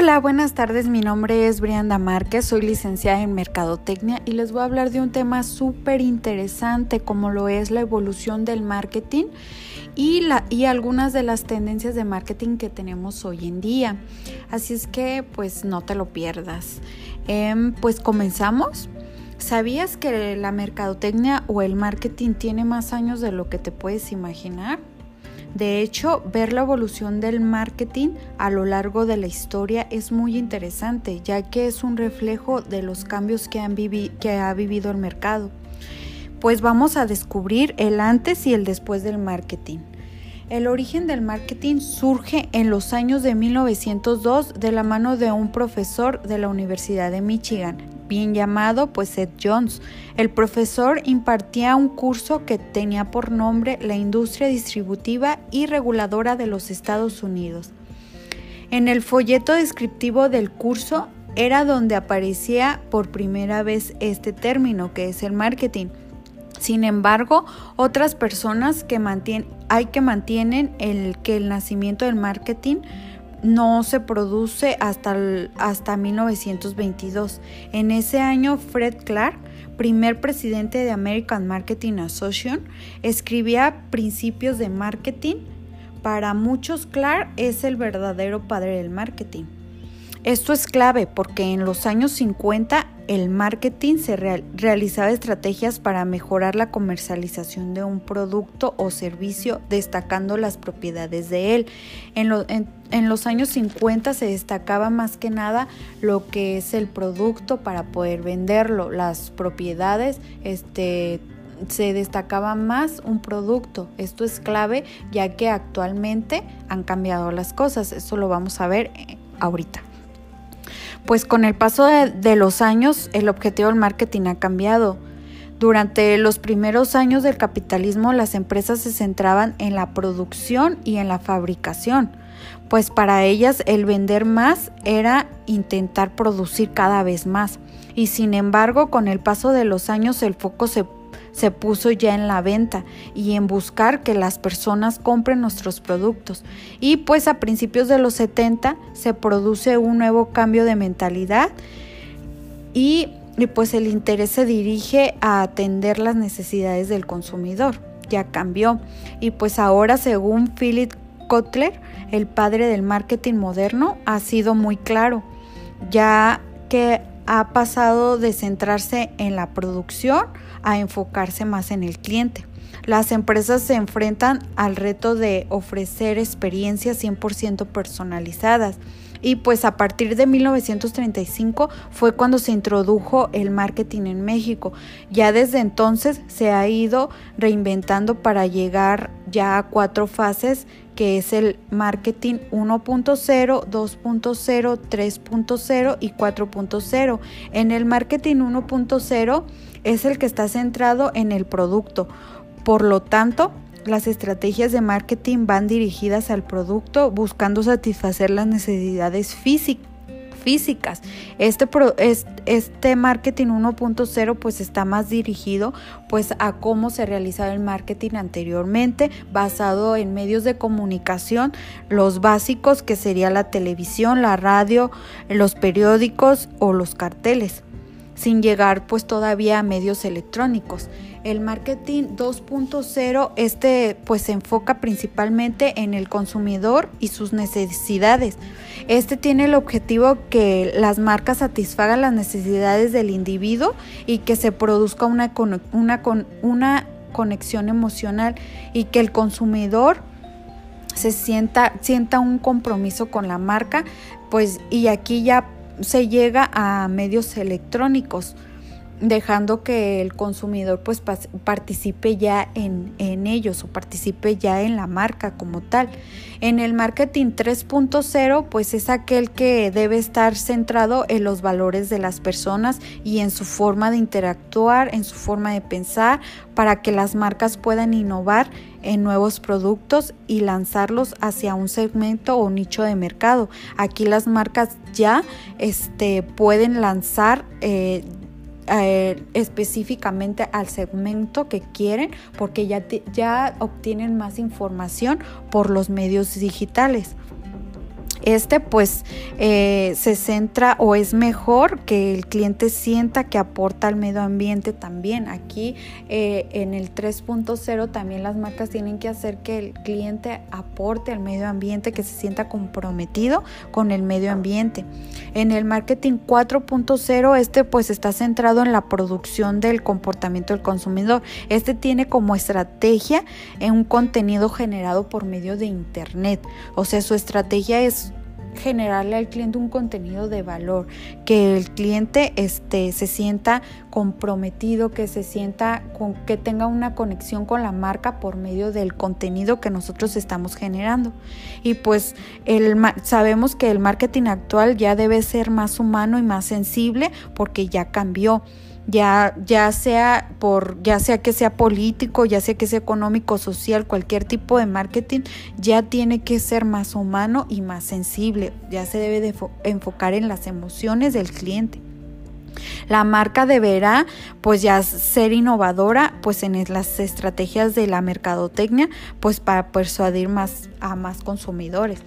Hola, buenas tardes. Mi nombre es Brianda Márquez, soy licenciada en Mercadotecnia y les voy a hablar de un tema súper interesante como lo es la evolución del marketing y, algunas de las tendencias de marketing que tenemos hoy en día. Así es que pues no te lo pierdas. Em, pues comenzamos. ¿Sabías que la mercadotecnia o el marketing tiene más años de lo que te puedes imaginar? De hecho, ver la evolución del marketing a lo largo de la historia es muy interesante, ya que es un reflejo de los cambios que, han ha vivido el mercado. Pues vamos a descubrir el antes y el después del marketing. El origen del marketing surge en los años de 1902 de la mano de un profesor de la Universidad de Michigan, bien llamado pues Ed Jones. El profesor impartía un curso que tenía por nombre La industria distributiva y reguladora de los Estados Unidos. En el folleto descriptivo del curso era donde aparecía por primera vez este término que es el marketing. Sin embargo, otras personas que hay que mantienen el que el nacimiento del marketing no se produce hasta, hasta 1922. En ese año, Fred Clark, primer presidente de American Marketing Association, escribía principios de marketing. Para muchos, Clark es el verdadero padre del marketing. Esto es clave porque en los años 50 el marketing se realizaba estrategias para mejorar la comercialización de un producto o servicio destacando las propiedades de él. En, los años 50 se destacaba más que nada lo que es el producto para poder venderlo, las propiedades, este se destacaba más un producto. Esto es clave ya que actualmente han cambiado las cosas. Eso lo vamos a ver eh, ahorita. Pues con el paso de, los años el objetivo del marketing ha cambiado. Durante los primeros años del capitalismo las empresas se centraban en la producción y en la fabricación, pues para ellas el vender más era intentar producir cada vez más. Y sin embargo, con el paso de los años el foco se se puso ya en la venta y en buscar que las personas compren nuestros productos. Y pues a principios de los 70 se produce un nuevo cambio de mentalidad y, pues el interés se dirige a atender las necesidades del consumidor. Ya cambió y pues ahora según Philip Kotler, el padre del marketing moderno, ha sido muy claro, ya que ha pasado de centrarse en la producción a enfocarse más en el cliente. Las empresas se enfrentan al reto de ofrecer experiencias 100% personalizadas y pues a partir de 1935 fue cuando se introdujo el marketing en México. Ya desde entonces se ha ido reinventando para llegar ya a cuatro fases que es el marketing 1.0, 2.0, 3.0 y 4.0. En el marketing 1.0 es el que está centrado en el producto. Por lo tanto, las estrategias de marketing van dirigidas al producto buscando satisfacer las necesidades físicas. Este, este marketing 1.0 pues está más dirigido pues a cómo se realizaba el marketing anteriormente basado en medios de comunicación, los básicos que sería la televisión, la radio, los periódicos o los carteles sin llegar pues todavía a medios electrónicos. El marketing 2.0 este pues se enfoca principalmente en el consumidor y sus necesidades. Este tiene el objetivo que las marcas satisfagan las necesidades del individuo y que se produzca una, conexión emocional y que el consumidor se sienta, sienta un compromiso con la marca, pues y aquí ya se llega a medios electrónicos, dejando que el consumidor pues participe ya en, en, ellos o participe ya en la marca como tal. En el marketing 3.0 pues es aquel que debe estar centrado en los valores de las personas y en su forma de interactuar, en su forma de pensar, para que las marcas puedan innovar en nuevos productos y lanzarlos hacia un segmento o nicho de mercado. Aquí las marcas ya este, pueden lanzar eh, eh, específicamente al segmento que quieren porque ya, ya obtienen más información por los medios digitales. Este pues eh, se centra o es mejor que el cliente sienta que aporta al medio ambiente también. Aquí eh, en el 3.0 también las marcas tienen que hacer que el cliente aporte al medio ambiente, que se sienta comprometido con el medio ambiente. En el marketing 4.0 este pues está centrado en la producción del comportamiento del consumidor. Este tiene como estrategia en un contenido generado por medio de internet. O sea, su estrategia es generarle al cliente un contenido de valor, que el cliente este, se sienta comprometido, que se sienta con, que tenga una conexión con la marca por medio del contenido que nosotros estamos generando. Y pues el, sabemos que el marketing actual ya debe ser más humano y más sensible porque ya cambió ya, ya sea por, ya sea que sea político, ya sea que sea económico, social, cualquier tipo de marketing, ya tiene que ser más humano y más sensible, ya se debe de enfocar en las emociones del cliente. La marca deberá pues ya ser innovadora pues en las estrategias de la mercadotecnia pues para persuadir más a más consumidores.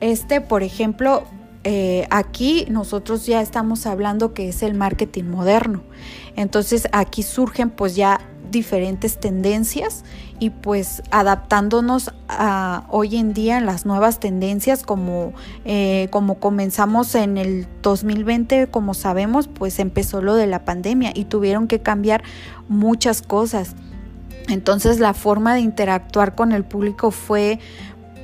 Este, por ejemplo, eh, aquí nosotros ya estamos hablando que es el marketing moderno. Entonces aquí surgen pues ya diferentes tendencias y pues adaptándonos a hoy en día en las nuevas tendencias como, eh, como comenzamos en el 2020 como sabemos pues empezó lo de la pandemia y tuvieron que cambiar muchas cosas entonces la forma de interactuar con el público fue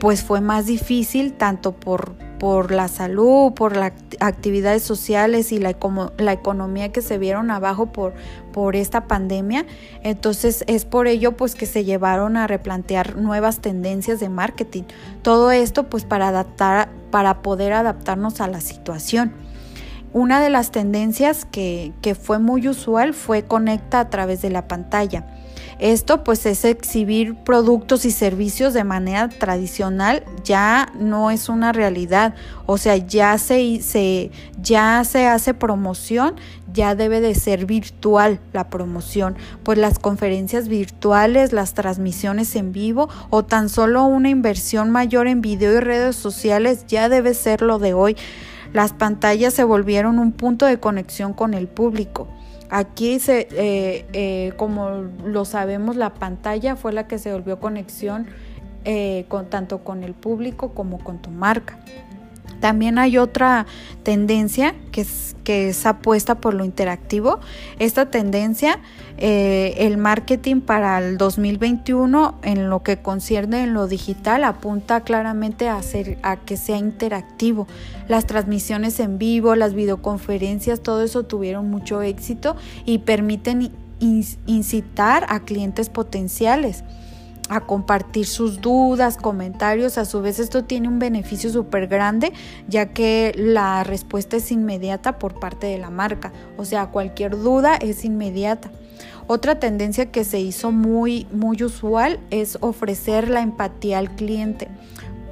pues fue más difícil tanto por por la salud, por las actividades sociales y la, economía que se vieron abajo por, por esta pandemia. Entonces es por ello pues que se llevaron a replantear nuevas tendencias de marketing. Todo esto pues para adaptar, para poder adaptarnos a la situación. Una de las tendencias que, que fue muy usual fue conecta a través de la pantalla. Esto pues es exhibir productos y servicios de manera tradicional, ya no es una realidad, o sea, ya se, ya se hace promoción, ya debe de ser virtual la promoción, pues las conferencias virtuales, las transmisiones en vivo o tan solo una inversión mayor en video y redes sociales ya debe ser lo de hoy. Las pantallas se volvieron un punto de conexión con el público. Aquí, se, eh, eh, como lo sabemos, la pantalla fue la que se volvió conexión eh, tanto con el público como con tu marca. También hay otra tendencia que es, que es apuesta por lo interactivo. Esta tendencia, eh, el marketing para el 2021 en lo que concierne en lo digital apunta claramente a, hacer, a que sea interactivo. Las transmisiones en vivo, las videoconferencias, todo eso tuvieron mucho éxito y permiten incitar a clientes potenciales a compartir sus dudas, comentarios. A su vez esto tiene un beneficio súper grande ya que la respuesta es inmediata por parte de la marca. O sea, cualquier duda es inmediata. Otra tendencia que se hizo muy, muy usual es ofrecer la empatía al cliente.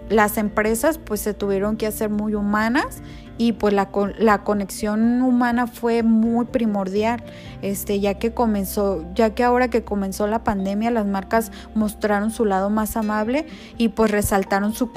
Las empresas pues se tuvieron que hacer muy humanas y pues la, la, conexión humana fue muy primordial, este, ya que comenzó, ya que ahora que comenzó la pandemia las marcas mostraron su lado más amable y pues resaltaron su,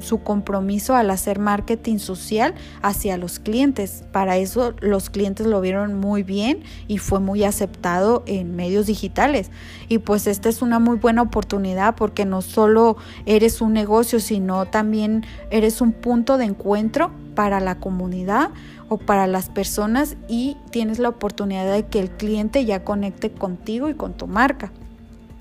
su compromiso al hacer marketing social hacia los clientes. Para eso los clientes lo vieron muy bien y fue muy aceptado en medios digitales. Y pues esta es una muy buena oportunidad porque no solo eres un negocio, sino también eres un punto de encuentro para la comunidad o para las personas y tienes la oportunidad de que el cliente ya conecte contigo y con tu marca.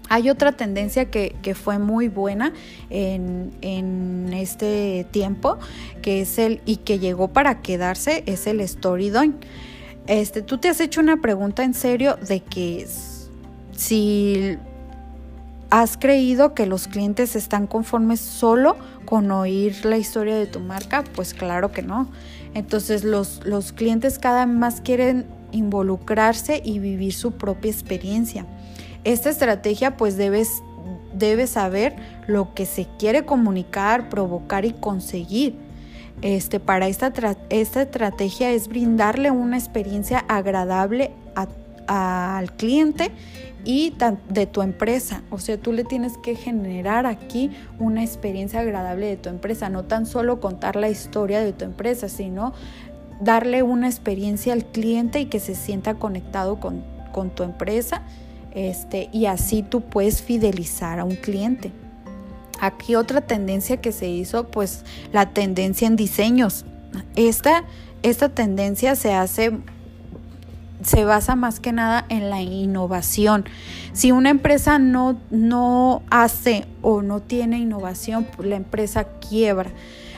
Hay otra tendencia que, fue muy buena en, este tiempo, que es el, y que llegó para quedarse, es el story doing. Este, tú te has hecho una pregunta en serio de que si has creído que los clientes están conformes solo con oír la historia de tu marca? Pues claro que no. Entonces los, los clientes cada vez más quieren involucrarse y vivir su propia experiencia. Esta estrategia pues debes, debes saber lo que se quiere comunicar, provocar y conseguir. Este, para esta, esta estrategia es brindarle una experiencia agradable al cliente y de tu empresa. O sea, tú le tienes que generar aquí una experiencia agradable de tu empresa, no tan solo contar la historia de tu empresa, sino darle una experiencia al cliente y que se sienta conectado con, con tu empresa. Este, y así tú puedes fidelizar a un cliente. Aquí otra tendencia que se hizo, pues la tendencia en diseños. Esta, esta tendencia se hace se basa más que nada en la innovación. Si una empresa no, no hace o no tiene innovación, pues la empresa quiebra.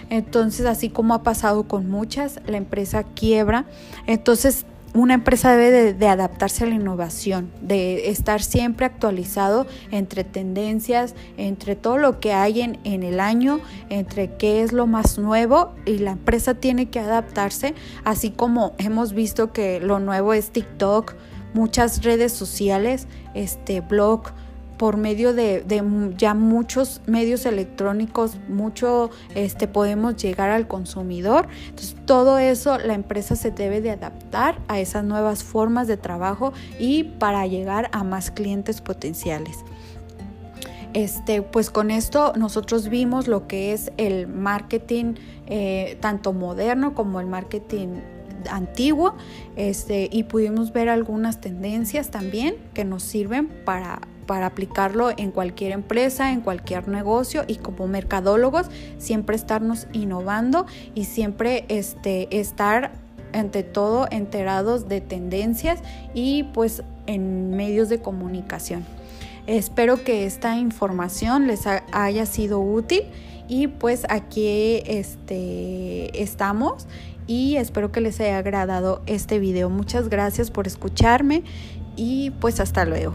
Entonces, así como ha pasado con muchas, la empresa quiebra. Entonces, una empresa debe de, adaptarse a la innovación, de estar siempre actualizado entre tendencias, entre todo lo que hay en, en, el año, entre qué es lo más nuevo y la empresa tiene que adaptarse, así como hemos visto que lo nuevo es TikTok, muchas redes sociales, este blog, por medio de, ya muchos medios electrónicos, mucho este, podemos llegar al consumidor. Entonces, todo eso la empresa se debe de adaptar a esas nuevas formas de trabajo y para llegar a más clientes potenciales. Este, pues con esto nosotros vimos lo que es el marketing eh, tanto moderno como el marketing antiguo este, y pudimos ver algunas tendencias también que nos sirven para para aplicarlo en cualquier empresa, en cualquier negocio y como mercadólogos siempre estarnos innovando y siempre este, estar ante todo enterados de tendencias y pues en medios de comunicación. Espero que esta información les haya sido útil y pues aquí este, estamos y espero que les haya agradado este video. Muchas gracias por escucharme y pues hasta luego.